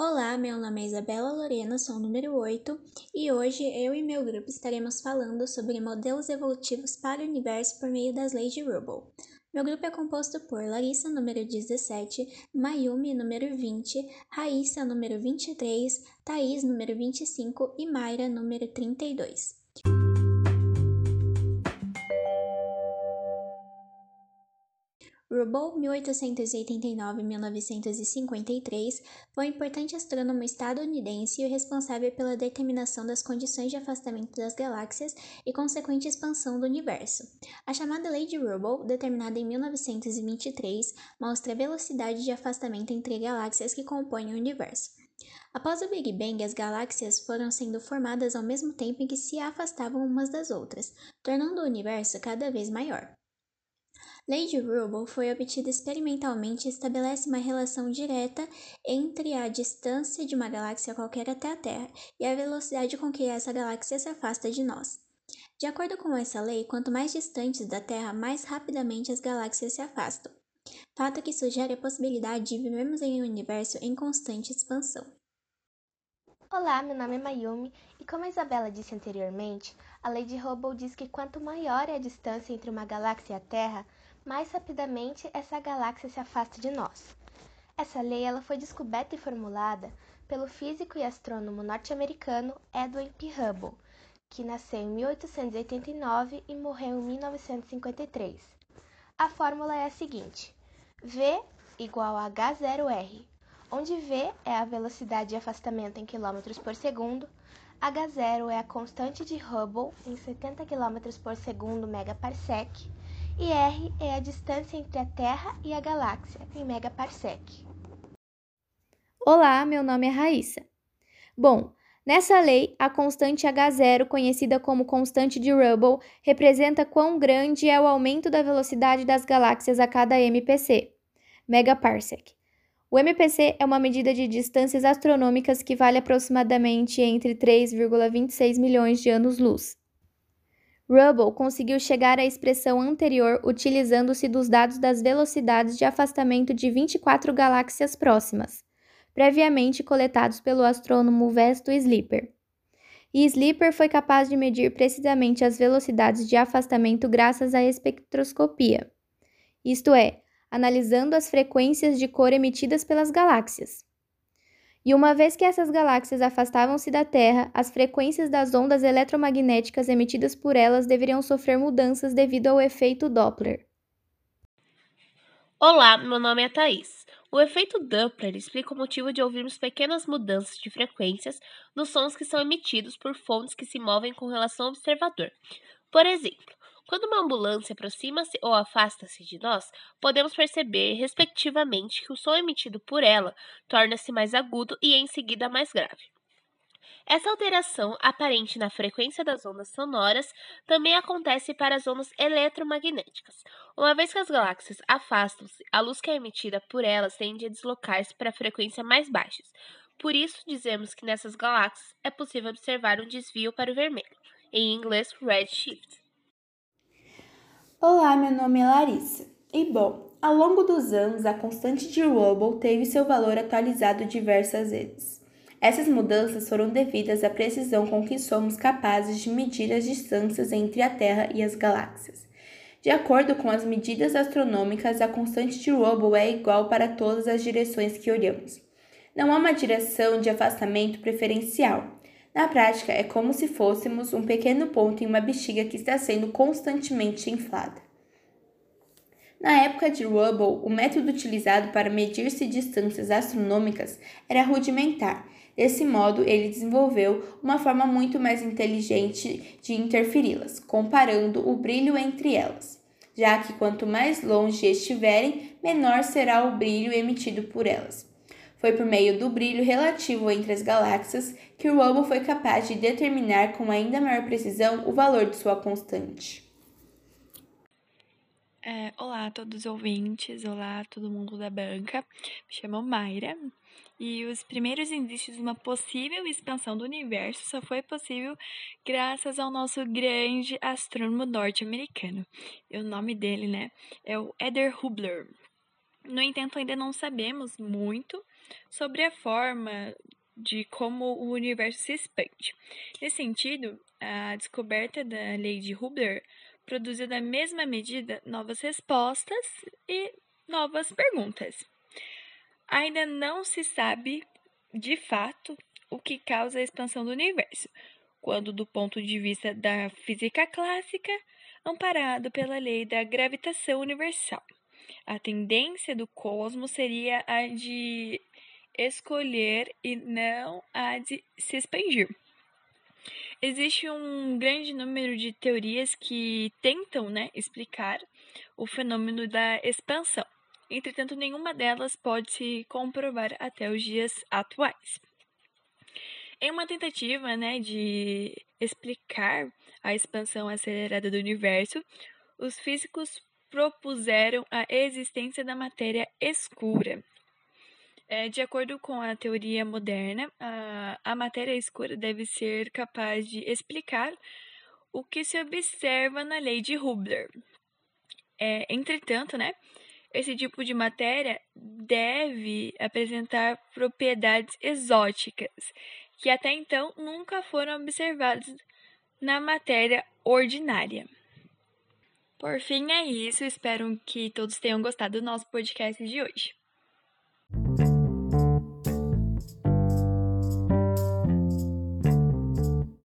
Olá, meu nome é Isabela Lorena, sou o número 8 e hoje eu e meu grupo estaremos falando sobre modelos evolutivos para o universo por meio das leis de Rubble. Meu grupo é composto por Larissa, número 17, Mayumi, número 20, Raíssa, número 23, Thaís, número 25 e Mayra, número 32. Rubble, 1889-1953, foi um importante astrônomo estadunidense e responsável pela determinação das condições de afastamento das galáxias e consequente expansão do universo. A chamada Lei de Rubble, determinada em 1923, mostra a velocidade de afastamento entre galáxias que compõem o universo. Após o Big Bang, as galáxias foram sendo formadas ao mesmo tempo em que se afastavam umas das outras, tornando o universo cada vez maior. Lei de Rubble foi obtida experimentalmente e estabelece uma relação direta entre a distância de uma galáxia qualquer até a Terra e a velocidade com que essa galáxia se afasta de nós. De acordo com essa lei, quanto mais distantes da Terra, mais rapidamente as galáxias se afastam, fato que sugere a possibilidade de vivermos em um universo em constante expansão. Olá, meu nome é Mayumi e como a Isabela disse anteriormente, a lei de Hubble diz que quanto maior é a distância entre uma galáxia e a Terra, mais rapidamente essa galáxia se afasta de nós. Essa lei ela foi descoberta e formulada pelo físico e astrônomo norte-americano Edwin P. Hubble, que nasceu em 1889 e morreu em 1953. A fórmula é a seguinte: V igual a H0R, onde V é a velocidade de afastamento em km por segundo, H0 é a constante de Hubble em 70 km por segundo megaparsec e r é a distância entre a Terra e a galáxia, em megaparsec. Olá, meu nome é Raíssa. Bom, nessa lei, a constante H0, conhecida como constante de Rubble, representa quão grande é o aumento da velocidade das galáxias a cada MPC, megaparsec. O MPC é uma medida de distâncias astronômicas que vale aproximadamente entre 3,26 milhões de anos-luz. Rubble conseguiu chegar à expressão anterior utilizando-se dos dados das velocidades de afastamento de 24 galáxias próximas, previamente coletados pelo astrônomo Vesto Slipper. E Slipper foi capaz de medir precisamente as velocidades de afastamento graças à espectroscopia, isto é, analisando as frequências de cor emitidas pelas galáxias. E uma vez que essas galáxias afastavam-se da Terra, as frequências das ondas eletromagnéticas emitidas por elas deveriam sofrer mudanças devido ao efeito Doppler. Olá, meu nome é Thaís. O efeito Doppler explica o motivo de ouvirmos pequenas mudanças de frequências nos sons que são emitidos por fontes que se movem com relação ao observador. Por exemplo, quando uma ambulância aproxima-se ou afasta-se de nós, podemos perceber, respectivamente, que o som emitido por ela torna-se mais agudo e em seguida mais grave. Essa alteração aparente na frequência das ondas sonoras também acontece para as ondas eletromagnéticas. Uma vez que as galáxias afastam-se, a luz que é emitida por elas tende a deslocar-se para frequências mais baixas. Por isso, dizemos que nessas galáxias é possível observar um desvio para o vermelho, em inglês redshift. Olá, meu nome é Larissa. E bom, ao longo dos anos, a constante de Rubble teve seu valor atualizado diversas vezes. Essas mudanças foram devidas à precisão com que somos capazes de medir as distâncias entre a Terra e as galáxias. De acordo com as medidas astronômicas, a constante de Rubble é igual para todas as direções que olhamos. Não há uma direção de afastamento preferencial. Na prática, é como se fôssemos um pequeno ponto em uma bexiga que está sendo constantemente inflada. Na época de Rubble, o método utilizado para medir-se distâncias astronômicas era rudimentar. Desse modo, ele desenvolveu uma forma muito mais inteligente de interferi-las, comparando o brilho entre elas, já que quanto mais longe estiverem, menor será o brilho emitido por elas. Foi por meio do brilho relativo entre as galáxias que o Hubble foi capaz de determinar com ainda maior precisão o valor de sua constante. É, olá a todos os ouvintes, olá a todo mundo da banca. Me chamo Mayra e os primeiros indícios de uma possível expansão do universo só foi possível graças ao nosso grande astrônomo norte-americano. O nome dele, né, é o Eder Hubler. No entanto, ainda não sabemos muito sobre a forma de como o universo se expande. Nesse sentido, a descoberta da lei de Hubble produziu na mesma medida novas respostas e novas perguntas. Ainda não se sabe, de fato, o que causa a expansão do universo, quando, do ponto de vista da física clássica, amparado pela lei da gravitação universal. A tendência do cosmos seria a de escolher e não a de se expandir. Existe um grande número de teorias que tentam né, explicar o fenômeno da expansão. Entretanto, nenhuma delas pode se comprovar até os dias atuais. Em uma tentativa né, de explicar a expansão acelerada do universo, os físicos propuseram a existência da matéria escura. É, de acordo com a teoria moderna, a, a matéria escura deve ser capaz de explicar o que se observa na lei de Hubble. É, entretanto, né, esse tipo de matéria deve apresentar propriedades exóticas que até então nunca foram observadas na matéria ordinária. Por fim, é isso. Espero que todos tenham gostado do nosso podcast de hoje.